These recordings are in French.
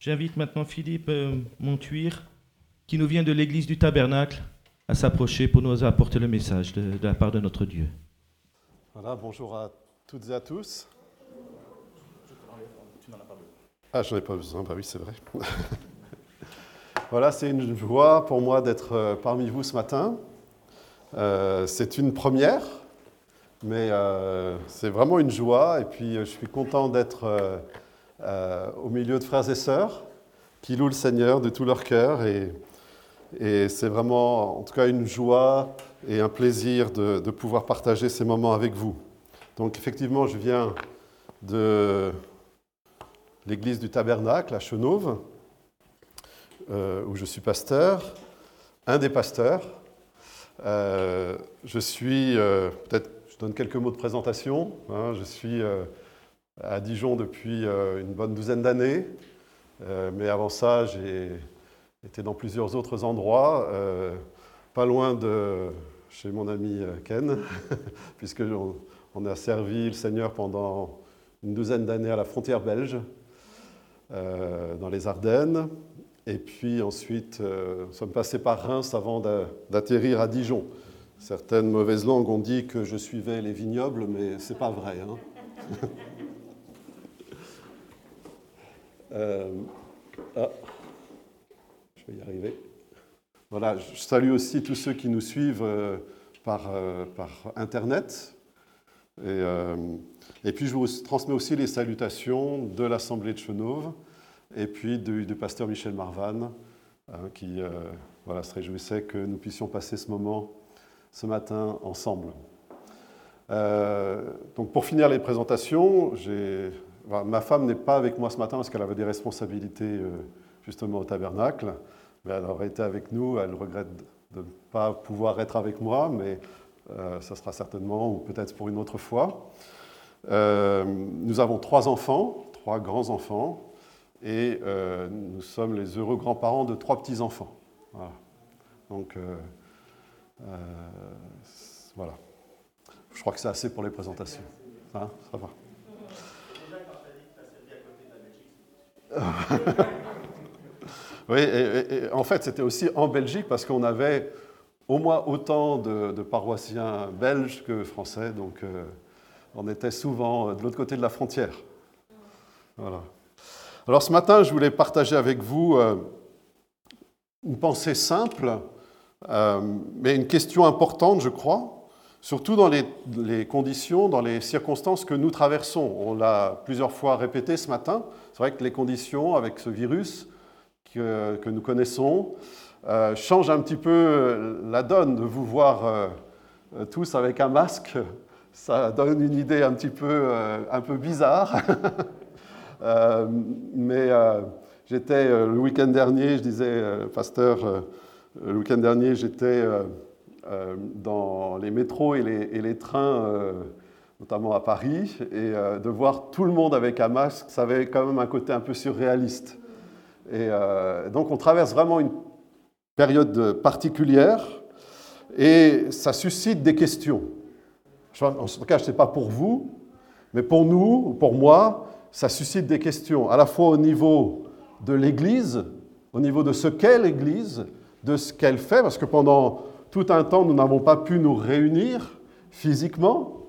J'invite maintenant Philippe euh, Montuire, qui nous vient de l'église du Tabernacle, à s'approcher pour nous apporter le message de, de la part de notre Dieu. Voilà, bonjour à toutes et à tous. Ah, j'en ai pas besoin, bah oui, c'est vrai. voilà, c'est une joie pour moi d'être euh, parmi vous ce matin. Euh, c'est une première, mais euh, c'est vraiment une joie. Et puis, je suis content d'être au milieu de frères et sœurs qui louent le Seigneur de tout leur cœur. Et, c'est vraiment, en tout cas, une joie et un plaisir de, pouvoir partager ces moments avec vous. Donc, effectivement, je viens de l'église du Tabernacle à Chenauve, euh, où je suis pasteur, un des pasteurs. Euh, je suis, euh, peut-être, je donne quelques mots de présentation. hein, je suis euh, à Dijon depuis euh, une bonne douzaine d'années, Euh, mais avant ça, j'ai été dans plusieurs autres endroits, euh, pas loin de chez mon ami Ken, puisque on, a servi le Seigneur pendant une douzaine d'années à la frontière belge, dans les Ardennes. Et puis ensuite, nous sommes passés par Reims avant d'a- d'atterrir à Dijon. Certaines mauvaises langues ont dit que je suivais les vignobles, mais c'est pas vrai. hein. Euh, ah, je vais y arriver. Voilà, je salue aussi tous ceux qui nous suivent euh, par, euh, par Internet. Et, et puis je vous transmets aussi les salutations de l'Assemblée de Chenauve et puis du, pasteur Michel Marvan, hein, qui voilà, se réjouissait que nous puissions passer ce moment ce matin ensemble. Donc pour finir les présentations, j'ai- ma femme n'est pas avec moi ce matin parce qu'elle avait des responsabilités euh, justement au tabernacle, mais elle aurait été avec nous. Elle regrette de ne pas pouvoir être avec moi, mais euh, ça sera certainement ou peut-être pour une autre fois. Euh, nous avons trois enfants, trois grands-enfants, et nous sommes les heureux grands-parents de trois petits-enfants. Voilà. Donc, voilà. Je crois que c'est assez pour les présentations. Ça va. Oui, en fait, c'était aussi en Belgique parce qu'on avait au moins autant de, paroissiens belges que français, donc euh, on était souvent de l'autre côté de la frontière. Voilà. Alors ce matin, je voulais partager avec vous euh, une pensée simple, euh, mais une question importante, je crois, surtout dans les conditions, dans les circonstances que nous traversons. On l'a plusieurs fois répété ce matin. C'est vrai que les conditions avec ce virus que, nous connaissons euh, changent un petit peu la donne de vous voir euh, tous avec un masque. Ça donne une idée un petit peu, euh, un peu bizarre. Mais j'étais le week-end dernier, je disais, pasteur, le week-end dernier, j'étais dans les métros et les, et les trains, notamment à Paris, et euh, de voir tout le monde avec un masque, ça avait quand même un côté un peu surréaliste. Et euh, donc on traverse vraiment une période particulière et ça suscite des questions. En tout cas, je ne sais pas pour vous, mais pour nous, ou pour moi, ça suscite des questions, à la fois au niveau de l'Église, au niveau de ce qu'est l'Église, de ce qu'elle fait, parce que pendant tout un temps, nous n'avons pas pu nous réunir physiquement,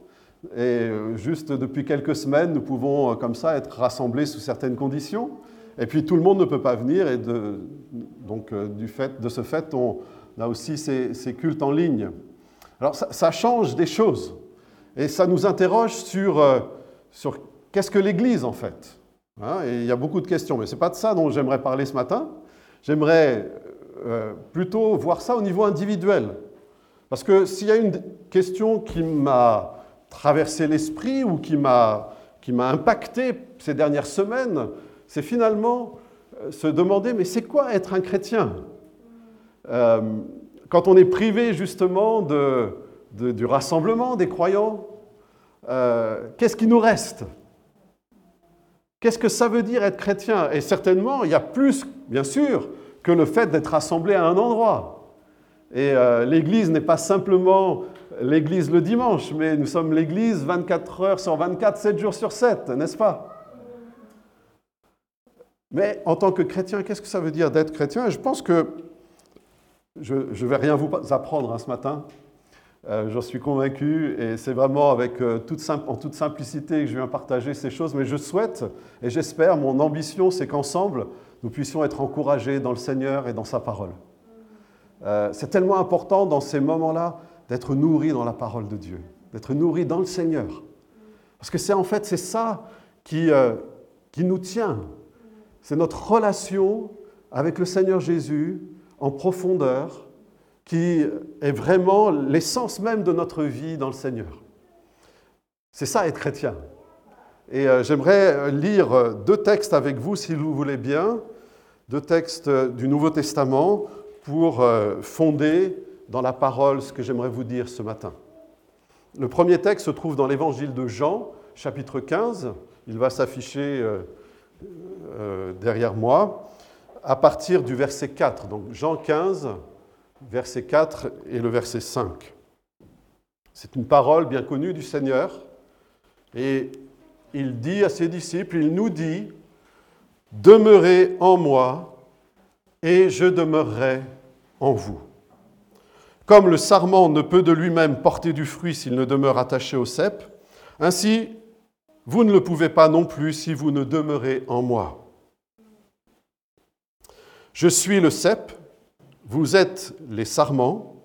et euh, juste depuis quelques semaines, nous pouvons euh, comme ça être rassemblés sous certaines conditions, et puis tout le monde ne peut pas venir, et donc euh, de ce fait, on a aussi ces, cultes en ligne. Alors ça, change des choses, et ça nous interroge sur, qu'est-ce que l'Église en fait Hein, Et il y a beaucoup de questions, mais ce n'est pas de ça dont j'aimerais parler ce matin. J'aimerais plutôt voir ça au niveau individuel. Parce que s'il y a une question qui m'a traversé l'esprit ou qui m'a impacté ces dernières semaines, c'est finalement euh, se demander, mais c'est quoi être un chrétien? Euh, Quand on est privé justement de, du rassemblement des croyants, euh, qu'est-ce qui nous reste? Qu'est-ce que ça veut dire être chrétien? Et certainement, il y a plus, bien sûr, que le fait d'être rassemblé à un endroit. Et l'Église n'est pas simplement l'Église le dimanche, mais nous sommes l'Église 24 heures sur 24, 7 jours sur 7, n'est-ce pas? Mais en tant que chrétien, qu'est-ce que ça veut dire d'être chrétien? Je pense que je ne vais rien vous apprendre hein, ce matin. Euh, J'en suis convaincu et c'est vraiment avec, euh, en toute simplicité que je viens partager ces choses. Mais je souhaite et j'espère, mon ambition, c'est qu'ensemble, nous puissions être encouragés dans le Seigneur et dans sa parole. Euh, c'est tellement important dans ces moments-là d'être nourri dans la parole de Dieu, d'être nourri dans le Seigneur. Parce que c'est en fait c'est ça qui, euh, qui nous tient. C'est notre relation avec le Seigneur Jésus en profondeur qui est vraiment l'essence même de notre vie dans le Seigneur. C'est ça être chrétien. Et euh, j'aimerais lire deux textes avec vous, si vous voulez bien, deux textes du Nouveau Testament pour euh, fonder dans la parole ce que j'aimerais vous dire ce matin. Le premier texte se trouve dans l'évangile de Jean, chapitre 15. Il va s'afficher euh, euh, derrière moi, à partir du verset 4. Donc Jean 15, verset 4 et le verset 5. C'est une parole bien connue du Seigneur. Et il dit à ses disciples, il nous dit, Demeurez en moi et je demeurerai en vous. Comme le sarment ne peut de lui-même porter du fruit s'il ne demeure attaché au cep, ainsi vous ne le pouvez pas non plus si vous ne demeurez en moi. Je suis le cep, vous êtes les sarments.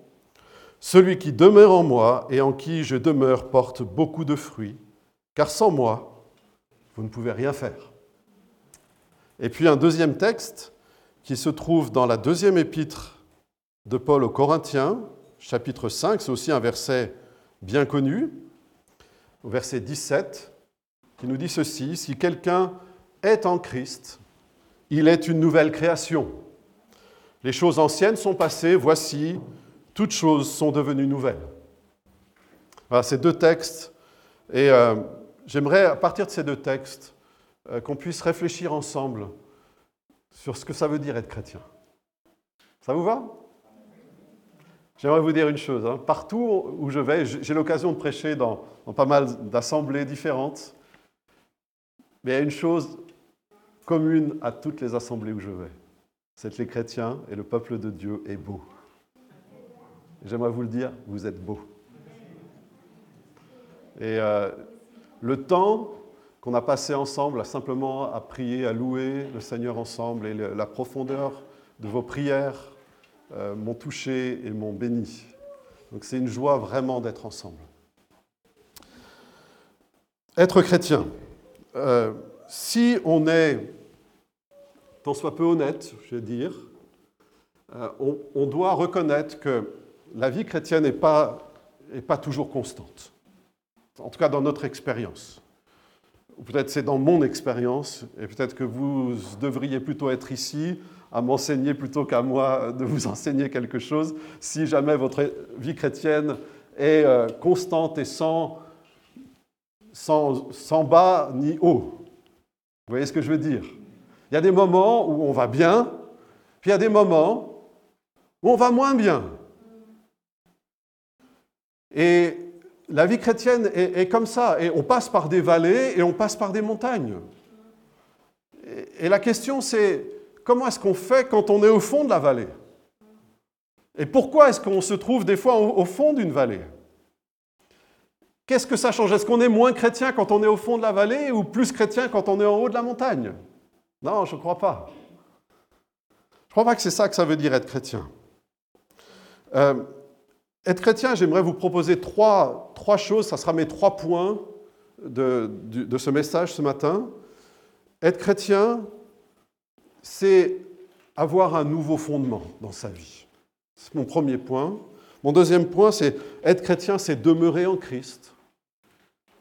Celui qui demeure en moi et en qui je demeure porte beaucoup de fruits, car sans moi, vous ne pouvez rien faire. Et puis un deuxième texte qui se trouve dans la deuxième épître de Paul aux Corinthiens, chapitre 5, c'est aussi un verset bien connu, au verset 17, qui nous dit ceci, si quelqu'un est en Christ, il est une nouvelle création. Les choses anciennes sont passées, voici, toutes choses sont devenues nouvelles. Voilà ces deux textes, et euh, j'aimerais, à partir de ces deux textes, euh, qu'on puisse réfléchir ensemble sur ce que ça veut dire être chrétien. Ça vous va? J'aimerais vous dire une chose. Hein. Partout où je vais, j'ai l'occasion de prêcher dans, pas mal d'assemblées différentes. Mais il y a une chose commune à toutes les assemblées où je vais. C'est que les chrétiens et le peuple de Dieu est beau. J'aimerais vous le dire, vous êtes beau. Et euh, le temps qu'on a passé ensemble à simplement à prier, à louer le Seigneur ensemble et la profondeur de vos prières euh, m'ont touché et m'ont béni. Donc c'est une joie vraiment d'être ensemble. Être chrétien. Euh, si on est, tant soit peu honnête, je vais dire, euh, on, doit reconnaître que la vie chrétienne n'est pas, pas toujours constante. En tout cas, dans notre expérience. Peut-être c'est dans mon expérience, et peut-être que vous devriez plutôt être ici à m'enseigner plutôt qu'à moi de vous enseigner quelque chose, si jamais votre vie chrétienne est euh, constante et sans, sans, bas ni haut. Vous voyez ce que je veux dire? Il y a des moments où on va bien, puis il y a des moments où on va moins bien. Et la vie chrétienne est, comme ça, et on passe par des vallées et on passe par des montagnes. Et, la question c'est, comment est-ce qu'on fait quand on est au fond de la vallée? Et pourquoi est-ce qu'on se trouve des fois au, fond d'une vallée? Qu'est-ce que ça change? Est-ce qu'on est moins chrétien quand on est au fond de la vallée ou plus chrétien quand on est en haut de la montagne? Non, je ne crois pas. Je ne crois pas que c'est ça que ça veut dire être chrétien. Euh, être chrétien, j'aimerais vous proposer trois, trois, choses, ça sera mes trois points de, de, ce message ce matin. Être chrétien, c'est avoir un nouveau fondement dans sa vie. C'est mon premier point. Mon deuxième point, c'est être chrétien, c'est demeurer en Christ.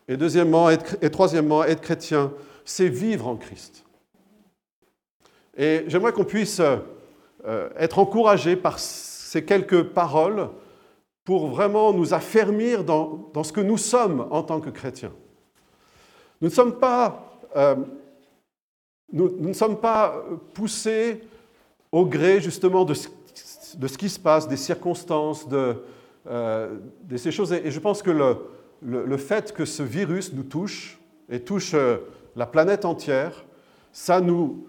Et deuxièmement, et troisièmement, être chrétien, c'est vivre en Christ. Et j'aimerais qu'on puisse euh, être encouragé par ces quelques paroles pour vraiment nous affermir dans, ce que nous sommes en tant que chrétiens. Nous ne sommes pas, euh, nous, ne sommes pas poussés au gré justement de ce, de ce, qui se passe, des circonstances, de, euh, ces choses. Et je pense que le, le, fait que ce virus nous touche et touche euh, la planète entière, ça nous,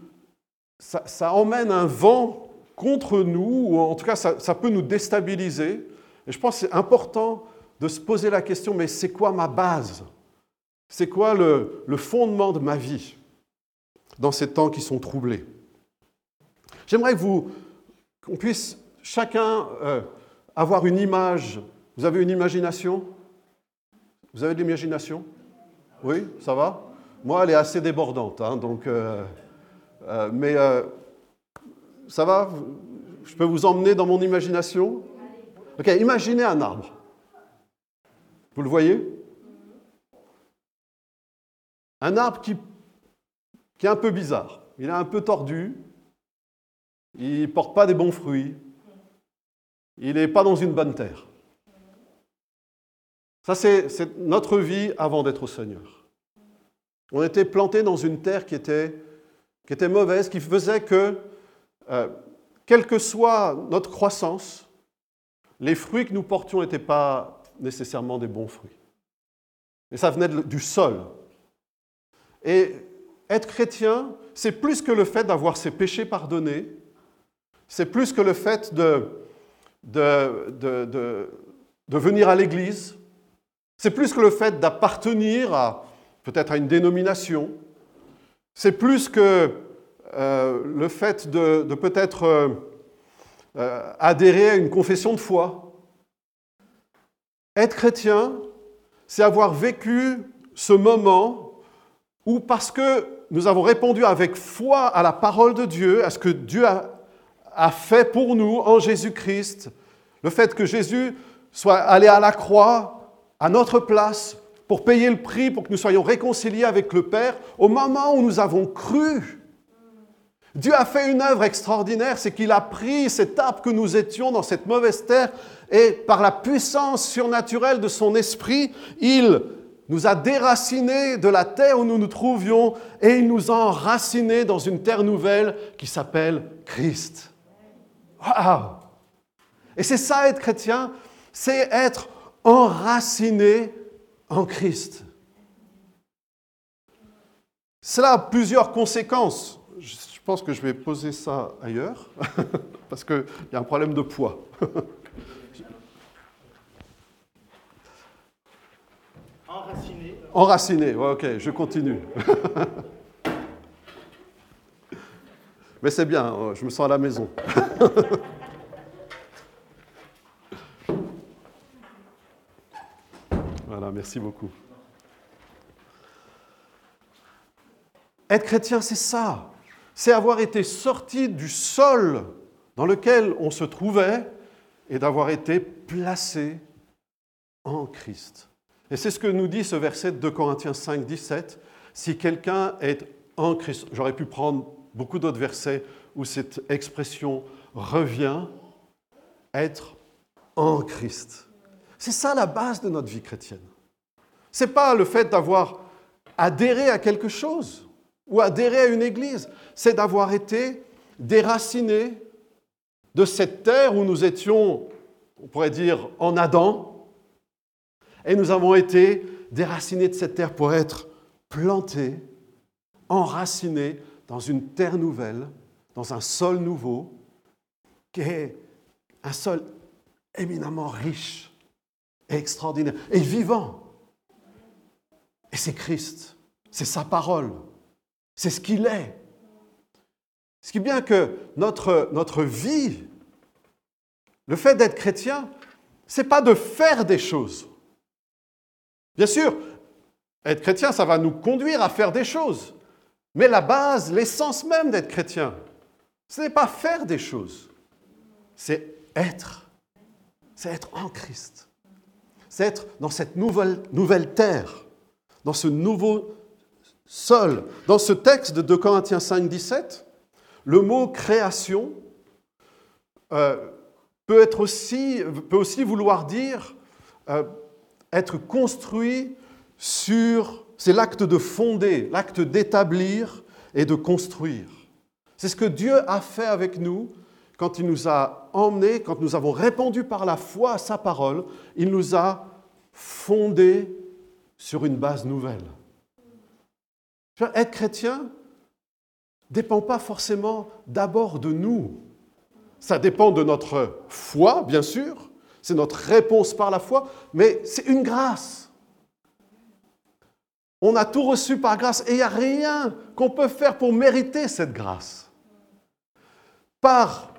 ça, emmène un vent contre nous, ou en tout cas ça, peut nous déstabiliser. Et je pense que c'est important de se poser la question, mais c'est quoi ma base? C'est quoi le, fondement de ma vie dans ces temps qui sont troublés? J'aimerais que vous, qu'on puisse chacun euh, avoir une image. Vous avez une imagination? Vous avez de l'imagination? Oui, ça va? Moi, elle est assez débordante, hein, donc... Euh, euh, mais ça va? Je peux vous emmener dans mon imagination? Ok, imaginez un arbre. Vous le voyez? Un arbre qui, est un peu bizarre. Il est un peu tordu. Il ne porte pas des bons fruits. Il n'est pas dans une bonne terre. Ça, c'est notre vie avant d'être au Seigneur. On était planté dans une terre qui était qui était mauvaise, qui faisait que, euh, quelle que soit notre croissance, les fruits que nous portions n'étaient pas nécessairement des bons fruits. Et ça venait du sol. Et être chrétien, c'est plus que le fait d'avoir ses péchés pardonnés, c'est plus que le fait de venir à l'Église, c'est plus que le fait d'appartenir à peut-être à une dénomination, c'est plus que euh, le fait de, peut-être euh, euh, adhérer à une confession de foi. Être chrétien, c'est avoir vécu ce moment où, parce que nous avons répondu avec foi à la parole de Dieu, à ce que Dieu a, a fait pour nous en Jésus-Christ, le fait que Jésus soit allé à la croix à notre place pour payer le prix, pour que nous soyons réconciliés avec le Père, au moment où nous avons cru. Dieu a fait une œuvre extraordinaire, c'est qu'il a pris cet arbre que nous étions dans cette mauvaise terre et par la puissance surnaturelle de son esprit, il nous a déracinés de la terre où nous nous trouvions et il nous a enracinés dans une terre nouvelle qui s'appelle Christ. Waouh Et c'est ça être chrétien, c'est être enraciné en Christ. Cela a plusieurs conséquences. Pense que je vais poser ça ailleurs, parce qu'il y a un problème de poids. Enraciné. Enraciné, ok, je continue. Mais c'est bien, je me sens à la maison. Voilà, merci beaucoup. Être chrétien, c'est ça. C'est avoir été sorti du sol dans lequel on se trouvait et d'avoir été placé en Christ. Et c'est ce que nous dit ce verset de 2 Corinthiens 5, 17. Si quelqu'un est en Christ, j'aurais pu prendre beaucoup d'autres versets où cette expression revient, être en Christ. C'est ça la base de notre vie chrétienne. Ce n'est pas le fait d'avoir adhéré à quelque chose ou adhéré à une église, c'est d'avoir été déraciné de cette terre où nous étions, on pourrait dire, en Adam, et nous avons été déracinés de cette terre pour être plantés, enracinés dans une terre nouvelle, dans un sol nouveau, qui est un sol éminemment riche, extraordinaire et vivant. Et c'est Christ, c'est sa parole, c'est ce qu'il est. Ce qui est bien que notre, vie, le fait d'être chrétien, c'est pas de faire des choses. Bien sûr, être chrétien, ça va nous conduire à faire des choses. Mais la base, l'essence même d'être chrétien, ce n'est pas faire des choses, c'est être. C'est être en Christ. C'est être dans cette nouvelle, nouvelle terre dans ce nouveau sol. Dans ce texte de 2 Corinthiens 5, 17, le mot création euh, peut, être aussi vouloir dire euh, être construit sur... C'est l'acte de fonder, l'acte d'établir et de construire. C'est ce que Dieu a fait avec nous quand il nous a emmenés, quand nous avons répondu par la foi à sa parole, il nous a fondés sur une base nouvelle. Être chrétien, dépend pas forcément d'abord de nous. Ça dépend de notre foi, bien sûr, c'est notre réponse par la foi, mais c'est une grâce. On a tout reçu par grâce et il n'y a rien qu'on peut faire pour mériter cette grâce. Par,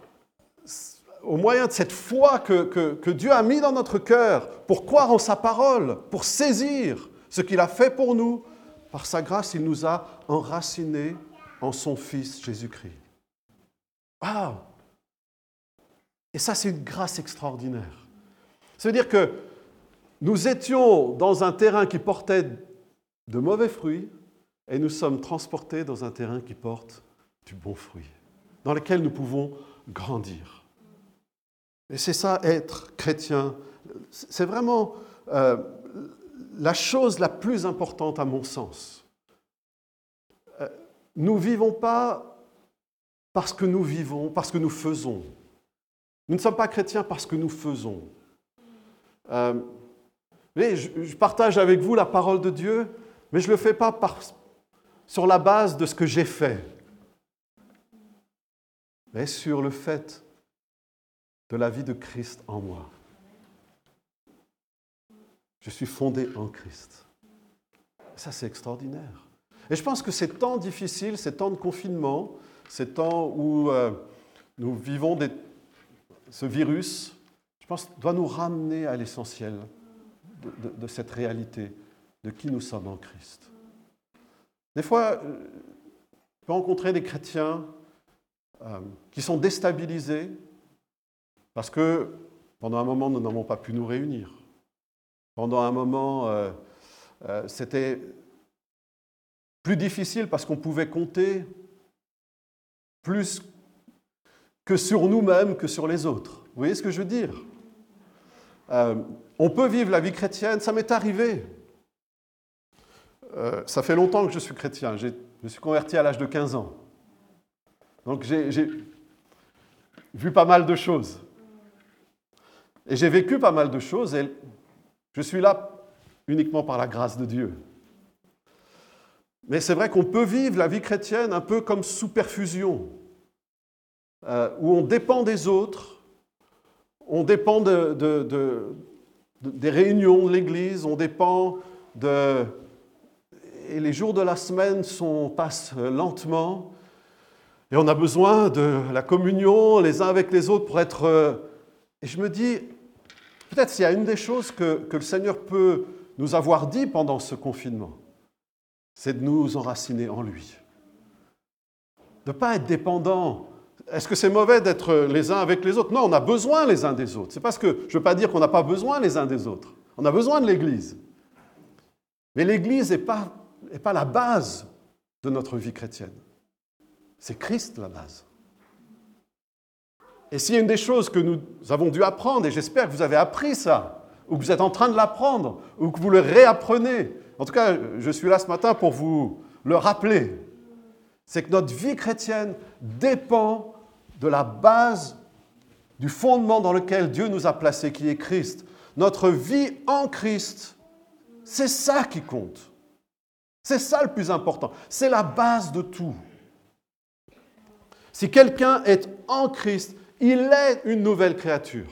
au moyen de cette foi que, que Dieu a mis dans notre cœur, pour croire en sa parole, pour saisir ce qu'il a fait pour nous, par sa grâce, il nous a enracinés en son Fils Jésus-Christ. Waouh Et ça, c'est une grâce extraordinaire. Ça veut dire que nous étions dans un terrain qui portait de mauvais fruits et nous sommes transportés dans un terrain qui porte du bon fruit, dans lequel nous pouvons grandir. Et c'est ça, être chrétien. C'est vraiment euh, la chose la plus importante à mon sens. Euh, nous ne vivons pas parce que nous vivons, parce que nous faisons. Nous ne sommes pas chrétiens parce que nous faisons. Euh, je, partage avec vous la parole de Dieu, mais je ne le fais pas sur la base de ce que j'ai fait, mais sur le fait de la vie de Christ en moi. Je suis fondé en Christ. Ça, c'est extraordinaire. Et je pense que ces temps difficiles, ces temps de confinement, ces temps où euh, nous vivons ce virus, je pense, doit nous ramener à l'essentiel de, cette réalité de qui nous sommes en Christ. Des fois, euh, je peux rencontrer des chrétiens euh, qui sont déstabilisés parce que pendant un moment, nous n'avons pas pu nous réunir. Pendant un moment, euh, c'était plus difficile parce qu'on pouvait compter plus que sur nous-mêmes que sur les autres. Vous voyez ce que je veux dire? On peut vivre la vie chrétienne, ça m'est arrivé. Euh, ça fait longtemps que je suis chrétien. Je me suis converti à l'âge de 15 ans. Donc j'ai vu pas mal de choses. Et j'ai vécu pas mal de choses je suis là uniquement par la grâce de Dieu. Mais c'est vrai qu'on peut vivre la vie chrétienne un peu comme sous perfusion, euh, où on dépend des autres, on dépend des réunions de l'Église, on dépend de, et les jours de la semaine sont, passent lentement. Et on a besoin de la communion les uns avec les autres pour être... Euh, et je me dis, peut-être s'il y a une des choses que, que, le Seigneur peut nous avoir dit pendant ce confinement, c'est de nous enraciner en lui. De ne pas être dépendant. Est-ce que c'est mauvais d'être les uns avec les autres? Non, on a besoin les uns des autres. C'est parce que je ne veux pas dire qu'on n'a pas besoin les uns des autres. On a besoin de l'Église. Mais l'Église n'est pas n'est pas la base de notre vie chrétienne. C'est Christ la base. Et s'il y a une des choses que nous avons dû apprendre, et j'espère que vous avez appris ça, ou que vous êtes en train de l'apprendre, ou que vous le réapprenez, en tout cas, je suis là ce matin pour vous le rappeler, c'est que notre vie chrétienne dépend de la base du fondement dans lequel Dieu nous a placés, qui est Christ. Notre vie en Christ, c'est ça qui compte. C'est ça le plus important. C'est la base de tout. Si quelqu'un est en Christ, il est une nouvelle créature.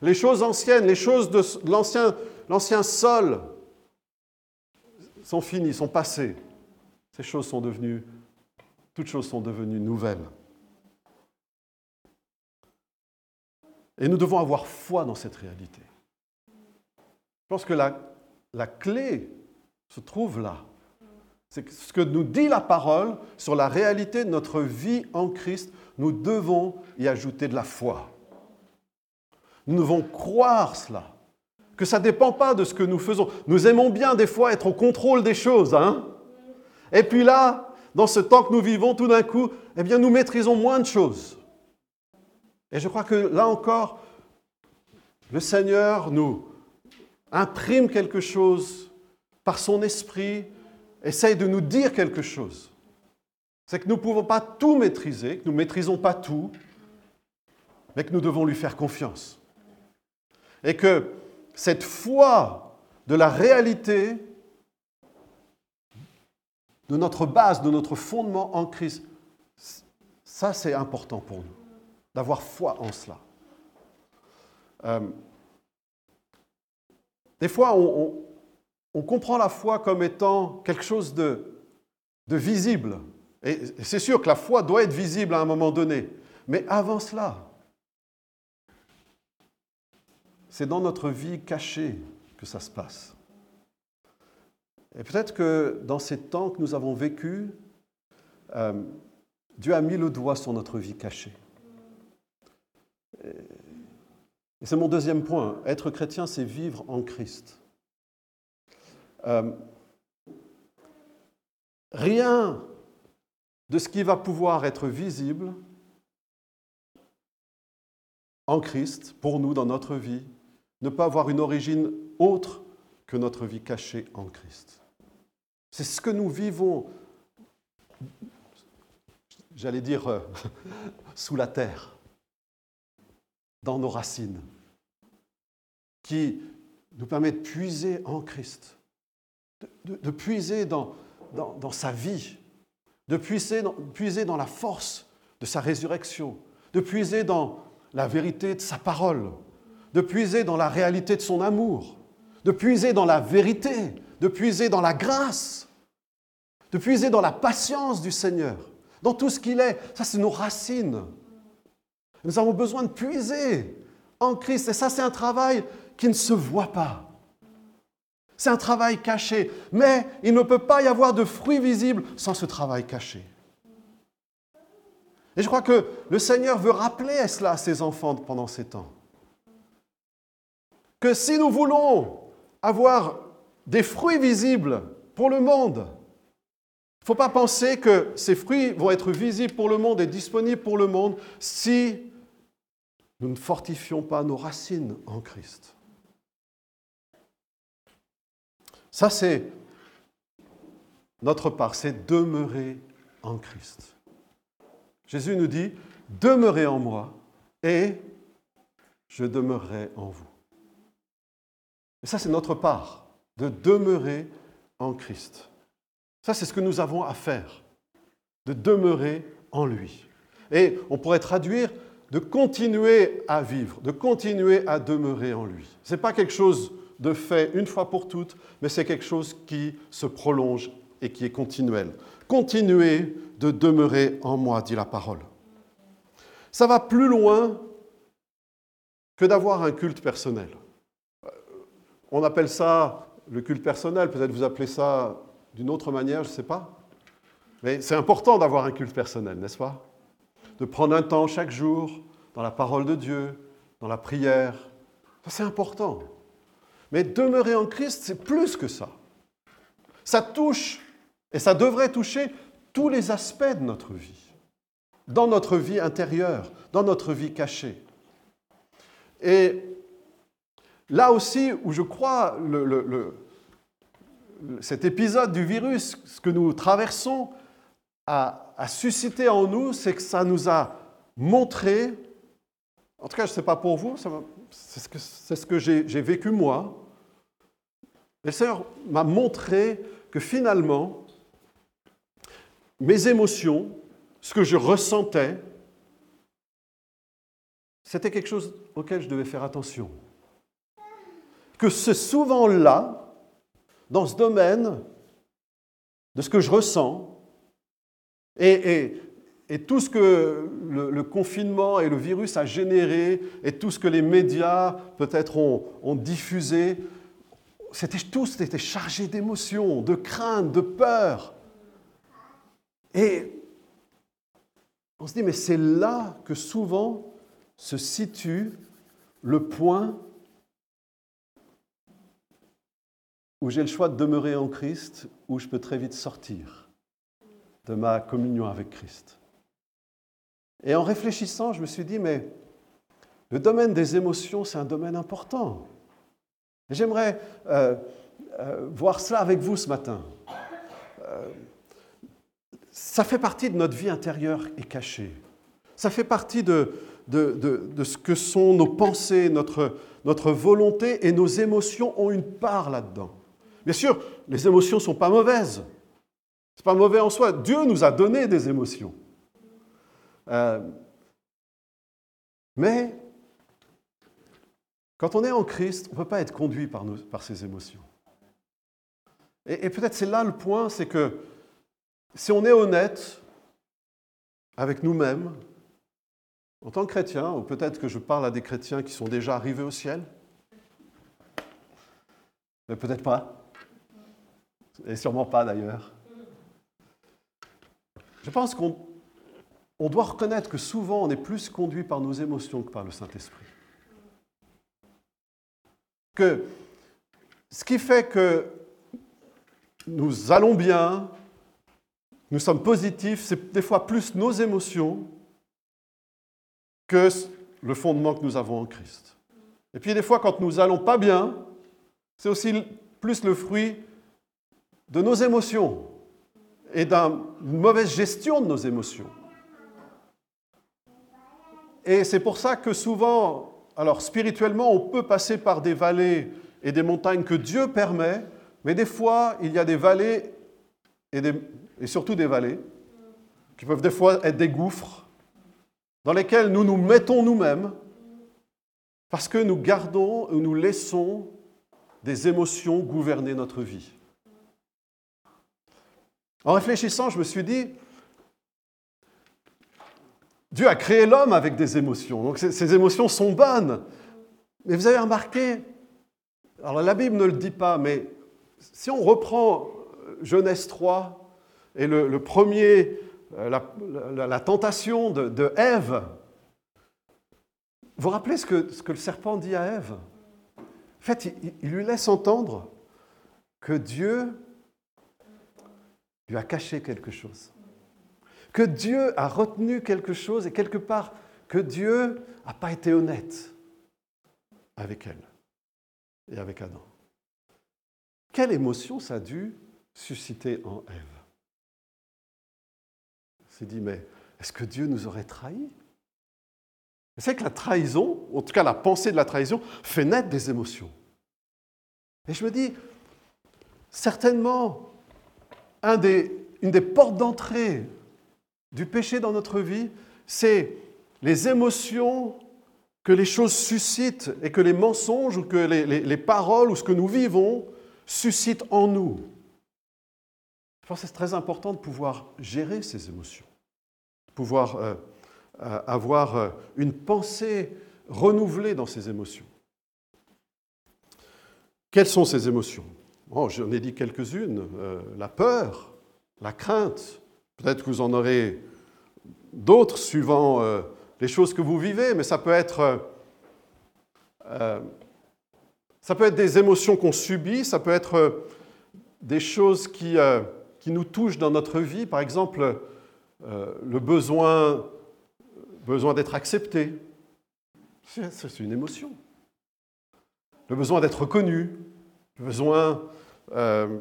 Les choses anciennes, les choses de l'ancien, sol sont finies, sont passées. Ces choses sont devenues, toutes choses sont devenues nouvelles. Et nous devons avoir foi dans cette réalité. Je pense que la clé se trouve là. C'est ce que nous dit la parole sur la réalité de notre vie en Christ. Nous devons y ajouter de la foi. Nous devons croire cela. Que ça ne dépend pas de ce que nous faisons. Nous aimons bien des fois être au contrôle des choses. Hein Et puis là, dans ce temps que nous vivons, tout d'un coup, eh bien, nous maîtrisons moins de choses. Et je crois que là encore, le Seigneur nous imprime quelque chose par son esprit, essaye de nous dire quelque chose. C'est que nous ne pouvons pas tout maîtriser, que nous ne maîtrisons pas tout, mais que nous devons lui faire confiance. Et que cette foi de la réalité de notre base, de notre fondement en Christ. Ça, c'est important pour nous, d'avoir foi en cela. Euh, des fois, on, comprend la foi comme étant quelque chose de, de visible. Et c'est sûr que la foi doit être visible à un moment donné. Mais avant cela, c'est dans notre vie cachée que ça se passe. Et peut-être que dans ces temps que nous avons vécus, euh, Dieu a mis le doigt sur notre vie cachée. Et c'est mon deuxième point. Être chrétien, c'est vivre en Christ. Euh, rien de ce qui va pouvoir être visible en Christ, pour nous, dans notre vie, ne peut avoir une origine autre que notre vie cachée en Christ. C'est ce que nous vivons, j'allais dire, euh, sous la terre, dans nos racines, qui nous permet de puiser en Christ, de, puiser dans, sa vie, de puiser dans, la force de sa résurrection, de puiser dans la vérité de sa parole, de puiser dans la réalité de son amour, de puiser dans la vérité, de puiser dans la grâce, de puiser dans la patience du Seigneur, dans tout ce qu'il est. Ça, c'est nos racines. Nous avons besoin de puiser en Christ. Et ça, c'est un travail qui ne se voit pas. C'est un travail caché. Mais il ne peut pas y avoir de fruits visibles sans ce travail caché. Et je crois que le Seigneur veut rappeler cela à ses enfants pendant ces temps. Que si nous voulons avoir des fruits visibles pour le monde, il ne faut pas penser que ces fruits vont être visibles pour le monde et disponibles pour le monde si nous ne fortifions pas nos racines en Christ. Ça, c'est notre part, c'est demeurer en Christ. Jésus nous dit, demeurez en moi et je demeurerai en vous. Et ça, c'est notre part, de demeurer en Christ. Ça, c'est ce que nous avons à faire, de demeurer en lui. Et on pourrait traduire de continuer à vivre, de continuer à demeurer en lui. Ce n'est pas quelque chose de fait une fois pour toutes, mais c'est quelque chose qui se prolonge et qui est continuel. Continuez de demeurer en moi, dit la parole. Ça va plus loin que d'avoir un culte personnel. On appelle ça le culte personnel, peut-être vous appelez ça d'une autre manière, je ne sais pas. Mais c'est important d'avoir un culte personnel, n'est-ce pas? De prendre un temps chaque jour dans la parole de Dieu, dans la prière. c'est important. Mais demeurer en Christ, c'est plus que ça. Ça touche, et ça devrait toucher tous les aspects de notre vie, dans notre vie intérieure, dans notre vie cachée. Et là aussi où je crois cet épisode du virus, ce que nous traversons, a, suscité en nous, c'est que ça nous a montré, en tout cas je ne sais pas pour vous, c'est ce que j'ai vécu moi, le Seigneur m'a montré que finalement, mes émotions, ce que je ressentais, c'était quelque chose auquel je devais faire attention. Que c'est souvent là, dans ce domaine, de ce que je ressens, et, tout ce que le, confinement et le virus a généré, et tout ce que les médias peut-être ont, ont diffusé, c'était tout était chargé d'émotions, de craintes, de peur. Et on se dit, mais c'est là que souvent se situe le point où j'ai le choix de demeurer en Christ, où je peux très vite sortir de ma communion avec Christ. Et en réfléchissant, je me suis dit, mais le domaine des émotions, c'est un domaine important. J'aimerais euh, euh, voir cela avec vous ce matin. Euh, ça fait partie de notre vie intérieure et cachée. Ça fait partie de, ce que sont nos pensées, notre, notre volonté et nos émotions ont une part là-dedans. Bien sûr, les émotions ne sont pas mauvaises. C'est pas mauvais en soi. Dieu nous a donné des émotions. Mais quand on est en Christ, on ne peut pas être conduit par, ces émotions. Et, peut-être c'est là le point, c'est que si on est honnête avec nous-mêmes, en tant que chrétien, ou peut-être que je parle à des chrétiens qui sont déjà arrivés au ciel, mais peut-être pas, et sûrement pas d'ailleurs. Je pense qu'on on doit reconnaître que souvent on est plus conduit par nos émotions que par le Saint-Esprit. Que ce qui fait que nous allons bien, nous sommes positifs, c'est des fois plus nos émotions que le fondement que nous avons en Christ. Et puis des fois, quand nous allons pas bien, c'est aussi plus le fruit de nos émotions et d'une mauvaise gestion de nos émotions. Et c'est pour ça que souvent, alors spirituellement, on peut passer par des vallées et des montagnes que Dieu permet, mais des fois, il y a des vallées et, surtout des vallées qui peuvent des fois être des gouffres dans lesquels nous nous mettons nous-mêmes parce que nous gardons ou nous laissons des émotions gouverner notre vie. En réfléchissant, je me suis dit, Dieu a créé l'homme avec des émotions, donc ces émotions sont bonnes. Mais vous avez remarqué, alors la Bible ne le dit pas, mais si on reprend Genèse 3 et le, premier, euh, la, tentation de, Ève, vous rappelez ce que, ce que le serpent dit à Ève? En fait, il lui laisse entendre que Dieu lui a caché quelque chose. Que Dieu a retenu quelque chose et quelque part que Dieu n'a pas été honnête avec elle et avec Adam. Quelle émotion ça a dû susciter en Ève Elle s'est dit, mais est-ce que Dieu nous aurait trahis? C'est que la trahison, en tout cas la pensée de la trahison, fait naître des émotions. Et je me dis, certainement, une des portes d'entrée du péché dans notre vie, c'est les émotions que les choses suscitent et que les mensonges ou que les, paroles ou ce que nous vivons suscitent en nous. Je pense que c'est très important de pouvoir gérer ces émotions, de pouvoir euh, euh, avoir euh, une pensée renouvelée dans ces émotions. Quelles sont ces émotions? J'en ai dit quelques-unes. La peur, la crainte. Peut-être que vous en aurez d'autres suivant euh, les choses que vous vivez, mais ça peut être, euh, ça peut être des émotions qu'on subit, ça peut être des choses qui, qui, nous touchent dans notre vie. Par exemple, le besoin, besoin d'être accepté. C'est une émotion. Le besoin d'être reconnu, le besoin euh,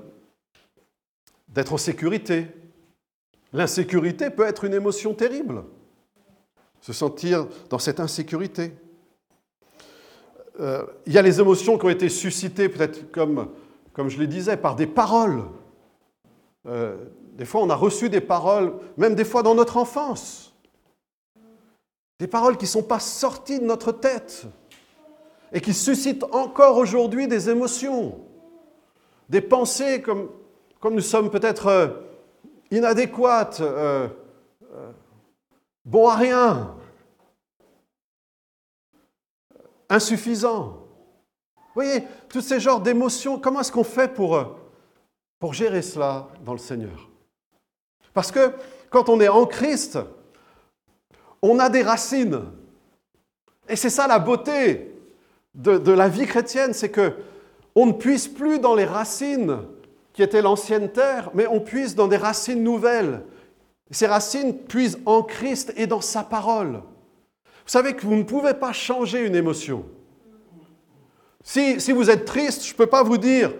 d'être en sécurité. L'insécurité peut être une émotion terrible, se sentir dans cette insécurité. Euh, il y a les émotions qui ont été suscitées, peut-être comme, je le disais, par des paroles. Euh, des fois, on a reçu des paroles, même des fois dans notre enfance. Des paroles qui ne sont pas sorties de notre tête et qui suscitent encore aujourd'hui des émotions des pensées comme, comme nous sommes peut-être euh, inadéquates, euh, euh, bons à rien, insuffisants. Vous voyez, tous ces genres d'émotions, comment est-ce qu'on fait pour, pour gérer cela dans le Seigneur? Parce que quand on est en Christ, on a des racines. Et c'est ça la beauté de, de la vie chrétienne, c'est que on ne puise plus dans les racines qui étaient l'ancienne terre, mais on puise dans des racines nouvelles. Ces racines puisent en Christ et dans sa parole. Vous savez que vous ne pouvez pas changer une émotion. Si, vous êtes triste, je ne peux pas vous dire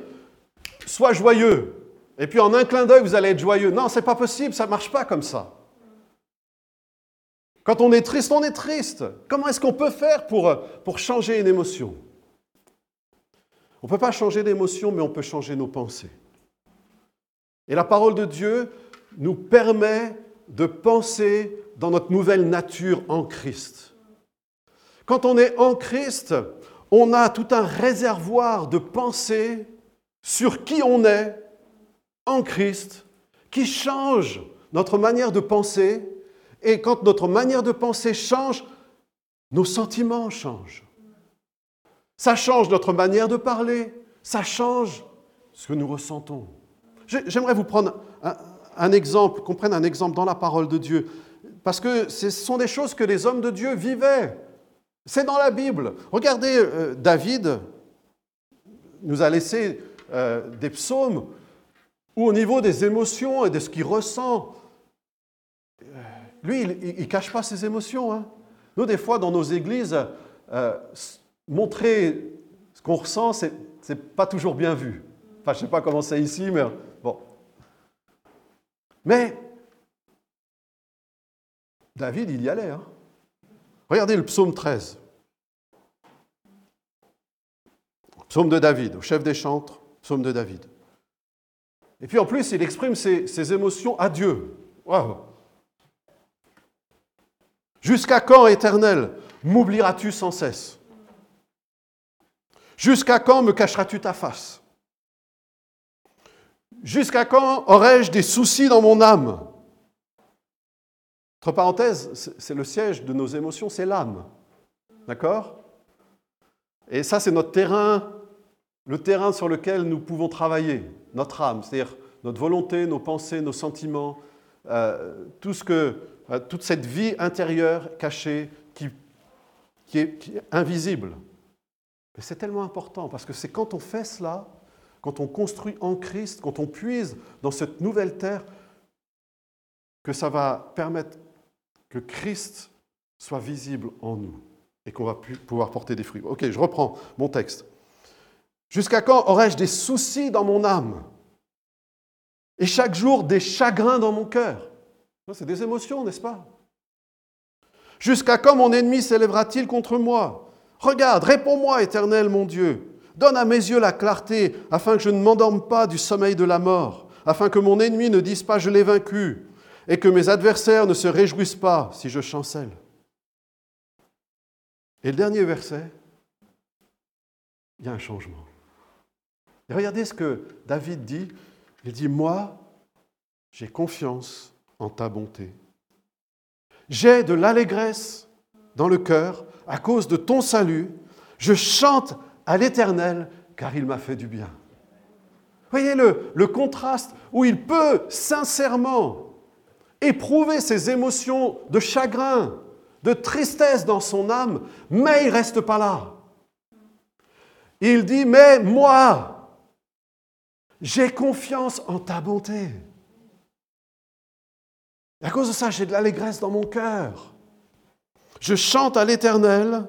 sois joyeux. Et puis en un clin d'œil, vous allez être joyeux. Non, ce n'est pas possible, ça ne marche pas comme ça. Quand on est triste, on est triste. Comment est-ce qu'on peut faire pour, pour changer une émotion? On ne peut pas changer d'émotion, mais on peut changer nos pensées. Et la parole de Dieu nous permet de penser dans notre nouvelle nature en Christ. Quand on est en Christ, on a tout un réservoir de pensée sur qui on est en Christ qui change notre manière de penser. Et quand notre manière de penser change, nos sentiments changent. Ça change notre manière de parler, ça change ce que nous ressentons. J'aimerais vous prendre un, exemple, qu'on prenne un exemple dans la parole de Dieu, parce que ce sont des choses que les hommes de Dieu vivaient. C'est dans la Bible. Regardez, euh, David nous a laissé euh, des psaumes où au niveau des émotions et de ce qu'il ressent, euh, lui, il ne cache pas ses émotions. Hein. Nous, des fois, dans nos églises, montrer ce qu'on ressent, ce n'est pas toujours bien vu. Enfin, je ne sais pas comment c'est ici, mais bon. Mais David, il y allait. Hein. Regardez le psaume 13. Psaume de David, au chef des chantres, psaume de David. Et puis en plus, il exprime ses, émotions à Dieu. Jusqu'à quand, éternel, m'oublieras-tu sans cesse? Jusqu'à quand me cacheras-tu ta face? Jusqu'à quand aurai-je des soucis dans mon âme? Entre parenthèses, c'est le siège de nos émotions, c'est l'âme. D'accord? Et ça, c'est notre terrain, le terrain sur lequel nous pouvons travailler, notre âme, c'est-à-dire notre volonté, nos pensées, nos sentiments, euh, tout ce que, euh, toute cette vie intérieure cachée qui, qui est invisible. Mais c'est tellement important parce que c'est quand on fait cela, quand on construit en Christ, quand on puise dans cette nouvelle terre, que ça va permettre que Christ soit visible en nous et qu'on va pouvoir porter des fruits. Ok, je reprends mon texte. Jusqu'à quand aurais-je des soucis dans mon âme et chaque jour des chagrins dans mon cœur? C'est des émotions, n'est-ce pas? Jusqu'à quand mon ennemi s'élèvera-t-il contre moi? Regarde, réponds-moi, éternel mon Dieu. Donne à mes yeux la clarté, afin que je ne m'endorme pas du sommeil de la mort, afin que mon ennemi ne dise pas je l'ai vaincu, et que mes adversaires ne se réjouissent pas si je chancelle. Et le dernier verset, il y a un changement. Et regardez ce que David dit. Il dit, moi, j'ai confiance en ta bonté. J'ai de l'allégresse dans le cœur à cause de ton salut, je chante à l'Éternel car il m'a fait du bien. Voyez le, le contraste où il peut sincèrement éprouver ses émotions de chagrin, de tristesse dans son âme, mais il ne reste pas là. Il dit, mais moi, j'ai confiance en ta bonté. Et à cause de ça, j'ai de l'allégresse dans mon cœur. Je chante à l'Éternel,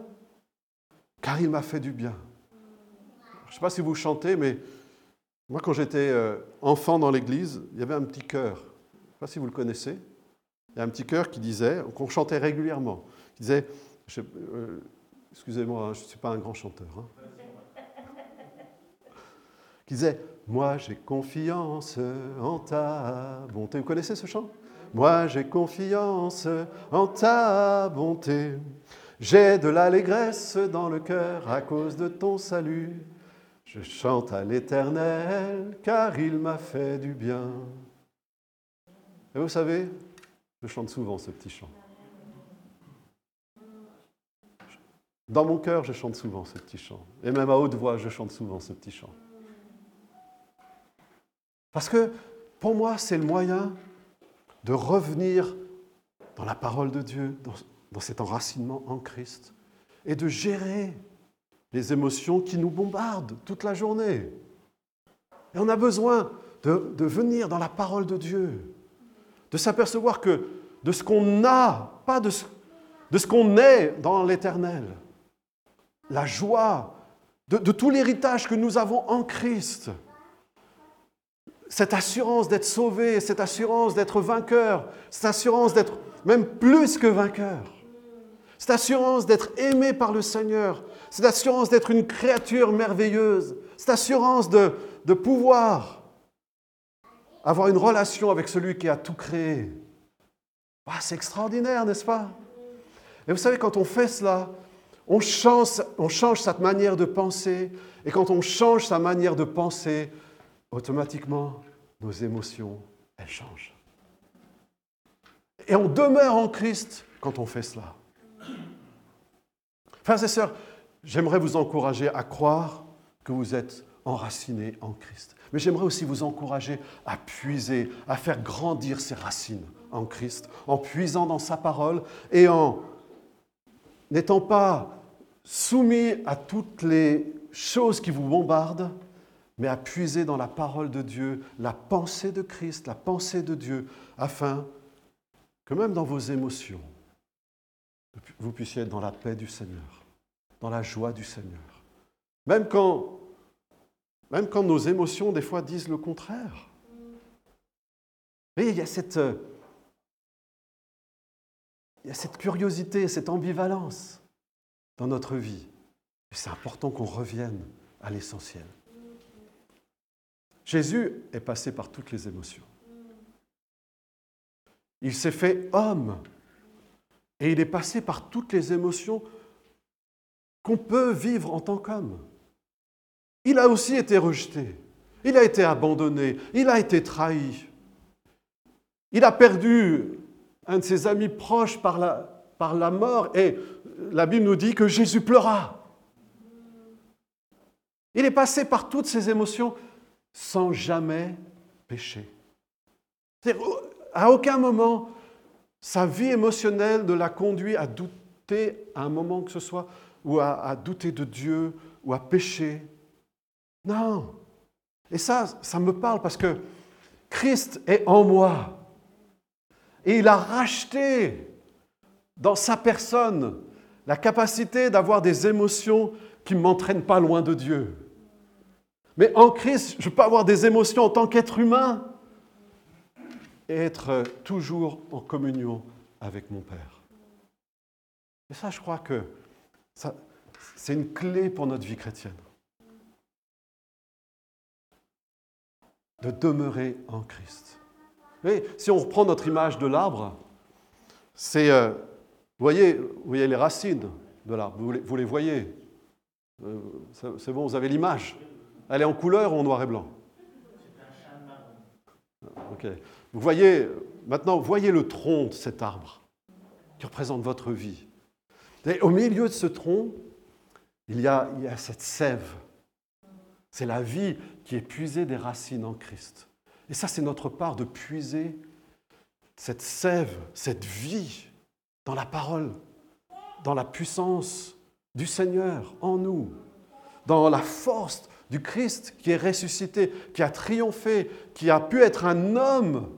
car il m'a fait du bien. Je ne sais pas si vous chantez, mais moi, quand j'étais euh, enfant dans l'église, il y avait un petit chœur. Je ne sais pas si vous le connaissez. Il y a un petit chœur qui disait, qu'on chantait régulièrement, qui disait, euh, excusez-moi, hein, je ne suis pas un grand chanteur, hein, qui disait, moi j'ai confiance en ta bonté. Vous connaissez ce chant? Moi j'ai confiance en ta bonté. J'ai de l'allégresse dans le cœur à cause de ton salut. Je chante à l'Éternel car il m'a fait du bien. Et vous savez, je chante souvent ce petit chant. Dans mon cœur, je chante souvent ce petit chant. Et même à haute voix, je chante souvent ce petit chant. Parce que pour moi, c'est le moyen de revenir dans la parole de Dieu, dans, cet enracinement en Christ, et de gérer les émotions qui nous bombardent toute la journée. Et on a besoin de, venir dans la parole de Dieu, de s'apercevoir que de ce qu'on a, pas de ce, de ce qu'on est dans l'éternel, la joie, de, de tout l'héritage que nous avons en Christ, cette assurance d'être sauvé, cette assurance d'être vainqueur, cette assurance d'être même plus que vainqueur, cette assurance d'être aimé par le Seigneur, cette assurance d'être une créature merveilleuse, cette assurance de, de pouvoir avoir une relation avec celui qui a tout créé. Ah, c'est extraordinaire, n'est-ce pas? Et vous savez, quand on fait cela, on change, on change sa manière de penser. Et quand on change sa manière de penser, automatiquement, nos émotions, elles changent. Et on demeure en Christ quand on fait cela. Frères et sœurs, j'aimerais vous encourager à croire que vous êtes enracinés en Christ. Mais j'aimerais aussi vous encourager à puiser, à faire grandir ces racines en Christ, en puisant dans sa parole et en n'étant pas soumis à toutes les choses qui vous bombardent, mais à puiser dans la parole de Dieu, la pensée de Christ, la pensée de Dieu, afin que même dans vos émotions, vous puissiez être dans la paix du Seigneur, dans la joie du Seigneur. Même quand, même quand nos émotions, des fois, disent le contraire. Et il y a cette, il y a cette curiosité, cette ambivalence dans notre vie. C'est important qu'on revienne à l'essentiel. Jésus est passé par toutes les émotions. Il s'est fait homme et il est passé par toutes les émotions qu'on peut vivre en tant qu'homme. Il a aussi été rejeté, il a été abandonné, il a été trahi. Il a perdu un de ses amis proches par la, par la mort et la Bible nous dit que Jésus pleura. Il est passé par toutes ces émotions sans jamais pécher. À aucun moment, sa vie émotionnelle ne l'a conduit à douter à un moment que ce soit, ou à, douter de Dieu, ou à pécher. Non. Et ça, ça me parle parce que Christ est en moi. Et il a racheté dans sa personne la capacité d'avoir des émotions qui ne m'entraînent pas loin de Dieu. Mais en Christ, je peux avoir des émotions en tant qu'être humain et être toujours en communion avec mon Père. Et ça, je crois que c'est une clé pour notre vie chrétienne. De demeurer en Christ. Si on reprend notre image de l'arbre, c'est, euh, vous, voyez, les racines de l'arbre, vous les, voyez. Euh, c'est bon, vous avez l'image. Elle est en couleur ou en noir et blanc? Ok. Vous voyez, maintenant, voyez le tronc de cet arbre qui représente votre vie. Au milieu de ce tronc, il y a, il y a cette sève. C'est la vie qui est puisée des racines en Christ. Et ça, c'est notre part de puiser cette sève, cette vie dans la parole, dans la puissance du Seigneur en nous, dans la force du Christ qui est ressuscité, qui a triomphé, qui a pu être un homme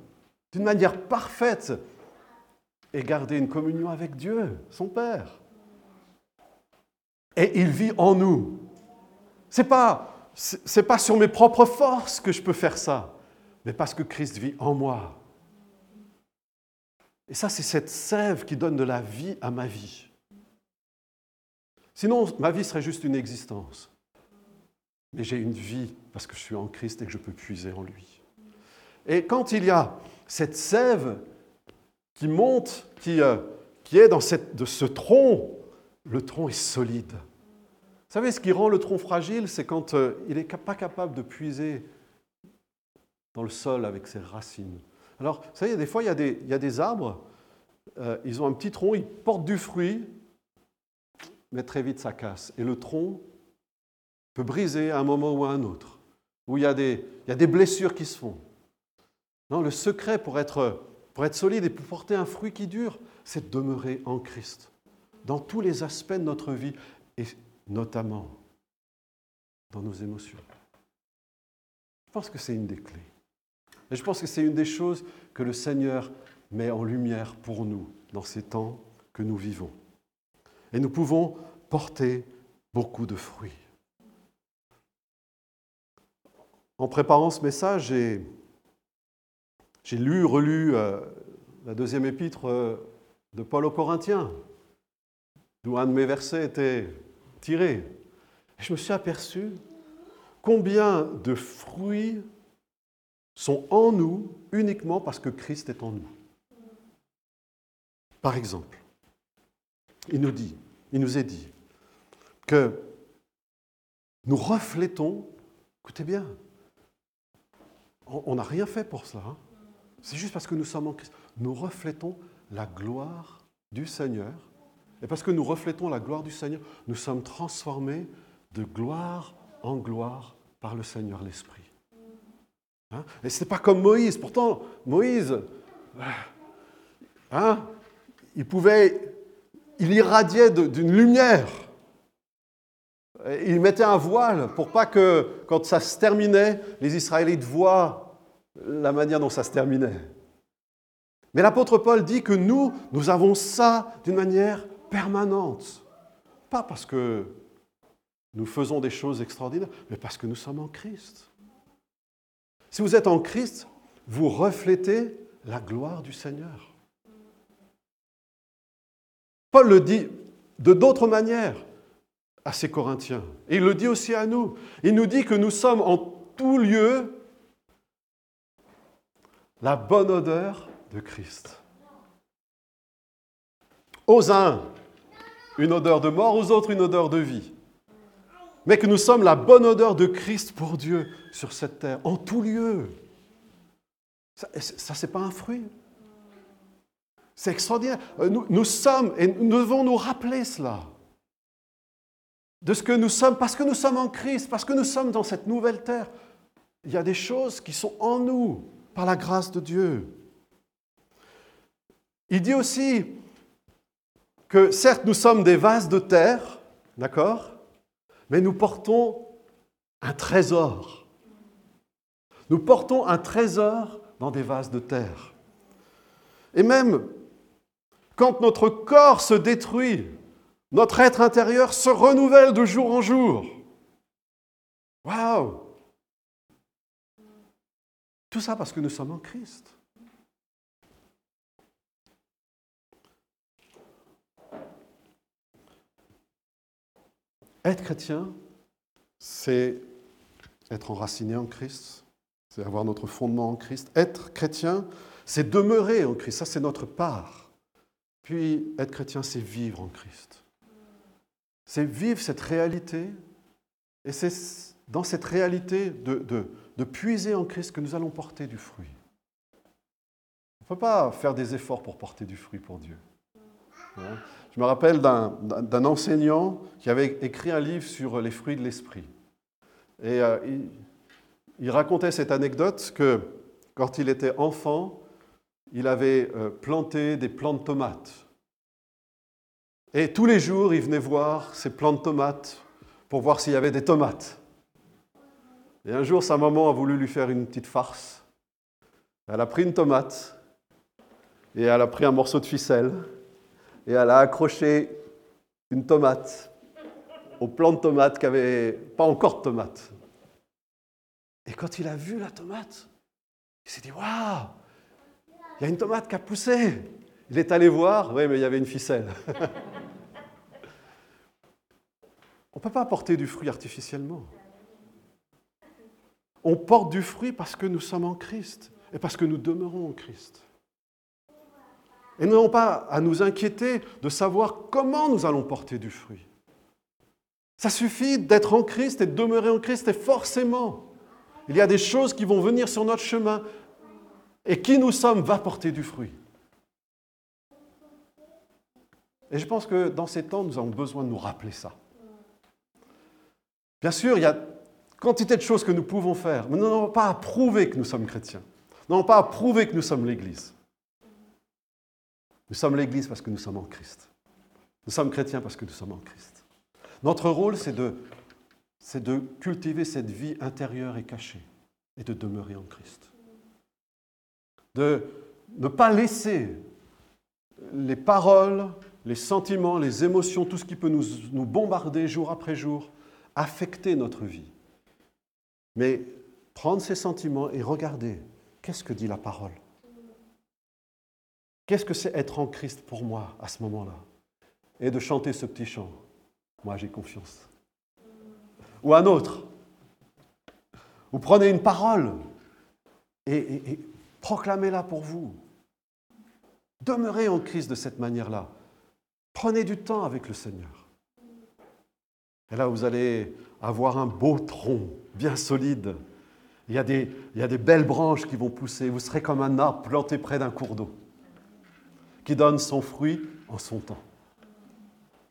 d'une manière parfaite et garder une communion avec Dieu, son Père. Et il vit en nous. Ce n'est pas, c'est pas sur mes propres forces que je peux faire ça, mais parce que Christ vit en moi. Et ça, c'est cette sève qui donne de la vie à ma vie. Sinon, ma vie serait juste une existence mais j'ai une vie parce que je suis en Christ et que je peux puiser en lui. Et quand il y a cette sève qui monte, qui, euh, est dans de ce tronc, le tronc est solide. Vous savez, ce qui rend le tronc fragile, c'est quand euh, il n'est pas capable de puiser dans le sol avec ses racines. Alors, vous savez, des fois, il y a des, arbres, euh, ils ont un petit tronc, ils portent du fruit, mais très vite ça casse. Et le tronc, peut briser à un moment ou à un autre, où il y a des, il y a des blessures qui se font. Non, le secret pour être, pour être solide et pour porter un fruit qui dure, c'est de demeurer en Christ, dans tous les aspects de notre vie, et notamment dans nos émotions. Je pense que c'est une des clés. Et je pense que c'est une des choses que le Seigneur met en lumière pour nous dans ces temps que nous vivons. Et nous pouvons porter beaucoup de fruits. En préparant ce message, j'ai lu, relu euh, la deuxième épître euh, de Paul aux Corinthiens, d'où un de mes versets était tiré. Je me suis aperçu combien de fruits sont en nous uniquement parce que Christ est en nous. Par exemple, il nous dit, il nous est dit que nous reflétons, écoutez bien, on n'a rien fait pour cela, hein. c'est juste parce que nous sommes en Christ, nous reflétons la gloire du Seigneur, et parce que nous reflétons la gloire du Seigneur, nous sommes transformés de gloire en gloire par le Seigneur l'Esprit. Hein? et ce n'est pas comme Moïse, pourtant Moïse, hein, il pouvait, il irradiait d'une lumière. Il mettait un voile pour pas que, quand ça se terminait, les Israélites voient la manière dont ça se terminait. Mais l'apôtre Paul dit que nous, nous avons ça d'une manière permanente. Pas parce que nous faisons des choses extraordinaires, mais parce que nous sommes en Christ. Si vous êtes en Christ, vous reflétez la gloire du Seigneur. Paul le dit de d'autres manières à ses Corinthiens. Il le dit aussi à nous. Il nous dit que nous sommes en tout lieu la bonne odeur de Christ. Aux une odeur de mort, aux autres, une odeur de vie. Mais que nous sommes la bonne odeur de Christ pour Dieu sur cette terre, en tout lieu. Ça, ça c'est pas un fruit. C'est extraordinaire. Euh, nous, nous, sommes, et nous devons nous rappeler cela, de ce que nous sommes, parce que nous sommes en Christ, parce que nous sommes dans cette nouvelle terre. Il y a des choses qui sont en nous par la grâce de Dieu. Il dit aussi que certes nous sommes des vases de terre, d'accord, mais nous portons un trésor. Nous portons un trésor dans des vases de terre. Et même quand notre corps se détruit, notre être intérieur se renouvelle de jour en jour. Waouh Tout ça parce que nous sommes en Christ. Être chrétien, c'est être enraciné en Christ, c'est avoir notre fondement en Christ. Être chrétien, c'est demeurer en Christ, ça c'est notre part. Puis être chrétien, c'est vivre en Christ. C'est vivre cette réalité. Et c'est dans cette réalité de, de, puiser en Christ que nous allons porter du fruit. On ne peut pas faire des efforts pour porter du fruit pour Dieu. Je me rappelle d'un enseignant qui avait écrit un livre sur les fruits de l'esprit. Et euh, il, il, racontait cette anecdote que quand il était enfant, il avait euh, planté des plants de tomates. Et tous les jours, il venait voir ces plants de tomates pour voir s'il y avait des tomates. Et un jour, sa maman a voulu lui faire une petite farce. Elle a pris une tomate et elle a pris un morceau de ficelle et elle a accroché une tomate au plant de tomate qui n'avait pas encore de tomate. Et quand il a vu la tomate, il s'est dit Waouh il y a une tomate qui a poussé. Il est allé voir, oui, mais il y avait une ficelle. On ne peut pas porter du fruit artificiellement. On porte du fruit parce que nous sommes en Christ et parce que nous demeurons en Christ. Et nous n'avons pas à nous inquiéter de savoir comment nous allons porter du fruit. Ça suffit d'être en Christ et de demeurer en Christ et forcément, il y a des choses qui vont venir sur notre chemin et qui nous sommes va porter du fruit. Et je pense que dans ces temps, nous avons besoin de nous rappeler ça. Bien sûr, il y a quantité de choses que nous pouvons faire, mais nous n'avons pas à prouver que nous sommes chrétiens. Nous n'avons pas à prouver que nous sommes l'Église. Nous sommes l'Église parce que nous sommes en Christ. Nous sommes chrétiens parce que nous sommes en Christ. Notre rôle, c'est de, cultiver cette vie intérieure et cachée et de demeurer en Christ de ne pas laisser les paroles, les sentiments, les émotions, tout ce qui peut nous, nous bombarder jour après jour, affecter notre vie. Mais prendre ces sentiments et regarder, qu'est-ce que dit la parole? Qu'est-ce que c'est être en Christ pour moi à ce moment-là Et de chanter ce petit chant? Moi, j'ai confiance. Ou un autre. Vous prenez une parole et, proclamez-la pour vous. Demeurez en Christ de cette manière-là. Prenez du temps avec le Seigneur. Et là, vous allez avoir un beau tronc bien solide. Il y, a des, il y a des belles branches qui vont pousser. Vous serez comme un arbre planté près d'un cours d'eau qui donne son fruit en son temps.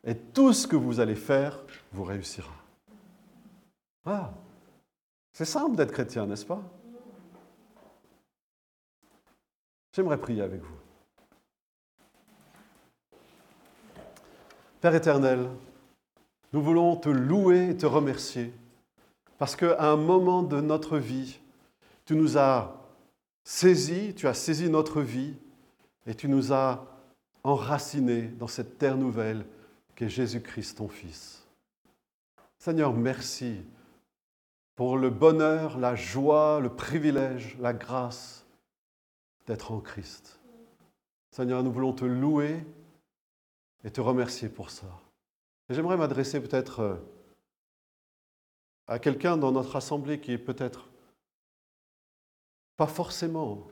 Et tout ce que vous allez faire vous réussira. Ah, c'est simple d'être chrétien, n'est-ce pas? J'aimerais prier avec vous. Père éternel, nous voulons te louer et te remercier parce qu'à un moment de notre vie, tu nous as saisis, tu as saisi notre vie et tu nous as enracinés dans cette terre nouvelle qu'est Jésus-Christ, ton Fils. Seigneur, merci pour le bonheur, la joie, le privilège, la grâce d'être en Christ. Seigneur, nous voulons te louer et te remercier pour ça. j'aimerais m'adresser peut-être euh, à quelqu'un dans notre assemblée qui est peut-être pas forcément,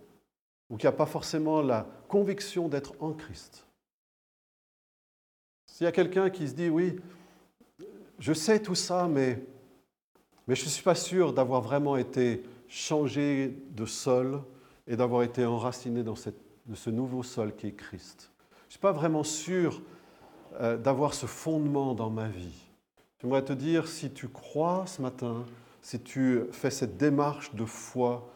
ou qui n'a pas forcément la conviction d'être en Christ. S'il y a quelqu'un qui se dit, oui, je sais tout ça, mais, mais je ne suis pas sûr d'avoir vraiment été changé de sol et d'avoir été enraciné dans cette, ce nouveau sol qui est Christ. Je ne suis pas vraiment sûr euh, d'avoir ce fondement dans ma vie. J'aimerais te dire, si tu crois ce matin, si tu fais cette démarche de foi,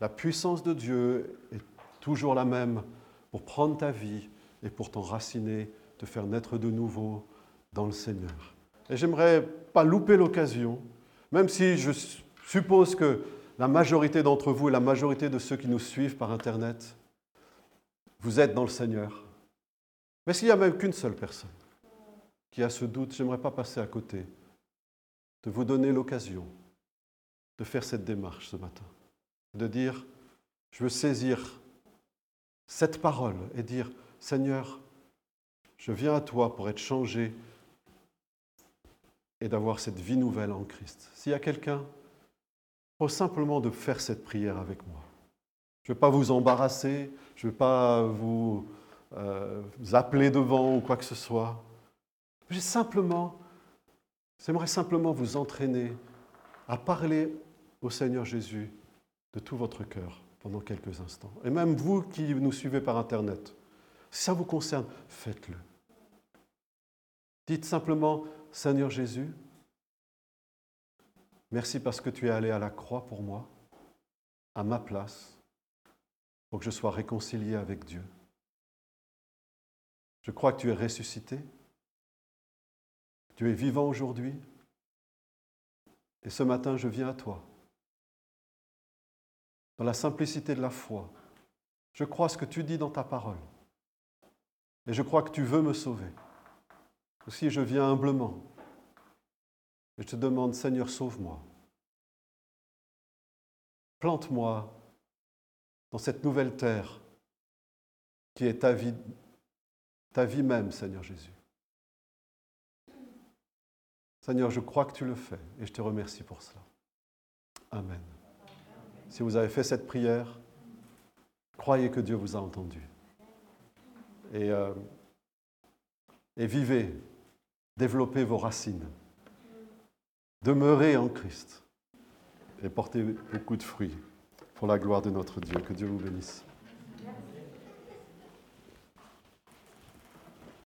la puissance de Dieu est toujours la même pour prendre ta vie et pour t'enraciner, te faire naître de nouveau dans le Seigneur. Et j'aimerais pas louper l'occasion, même si je suppose que la majorité d'entre vous et la majorité de ceux qui nous suivent par Internet, vous êtes dans le Seigneur. Mais s'il n'y a même qu'une seule personne qui a ce doute, j'aimerais pas passer à côté de vous donner l'occasion de faire cette démarche ce matin, de dire, je veux saisir cette parole et dire, Seigneur, je viens à toi pour être changé et d'avoir cette vie nouvelle en Christ. S'il y a quelqu'un, faut simplement de faire cette prière avec moi. Je ne vais pas vous embarrasser, je ne vais pas vous, euh, appeler devant ou quoi que ce soit. J'ai simplement, j'aimerais simplement vous entraîner à parler au Seigneur Jésus de tout votre cœur pendant quelques instants. Et même vous qui nous suivez par Internet, si ça vous concerne, faites-le. Dites simplement, Seigneur Jésus, merci parce que tu es allé à la croix pour moi, à ma place, pour que je sois réconcilié avec Dieu. Je crois que tu es ressuscité, tu es vivant aujourd'hui, et ce matin je viens à toi. Dans la simplicité de la foi, je crois ce que tu dis dans ta parole, et je crois que tu veux me sauver. Aussi, je viens humblement et je te demande, Seigneur, sauve-moi. Plante-moi dans cette nouvelle terre qui est ta vie, ta vie même, Seigneur Jésus. Seigneur, je crois que tu le fais et je te remercie pour cela. Amen. Si vous avez fait cette prière, croyez que Dieu vous a entendu. Et, euh, et vivez développez vos racines, demeurez en Christ et portez beaucoup de fruits pour la gloire de notre Dieu. Que Dieu vous bénisse.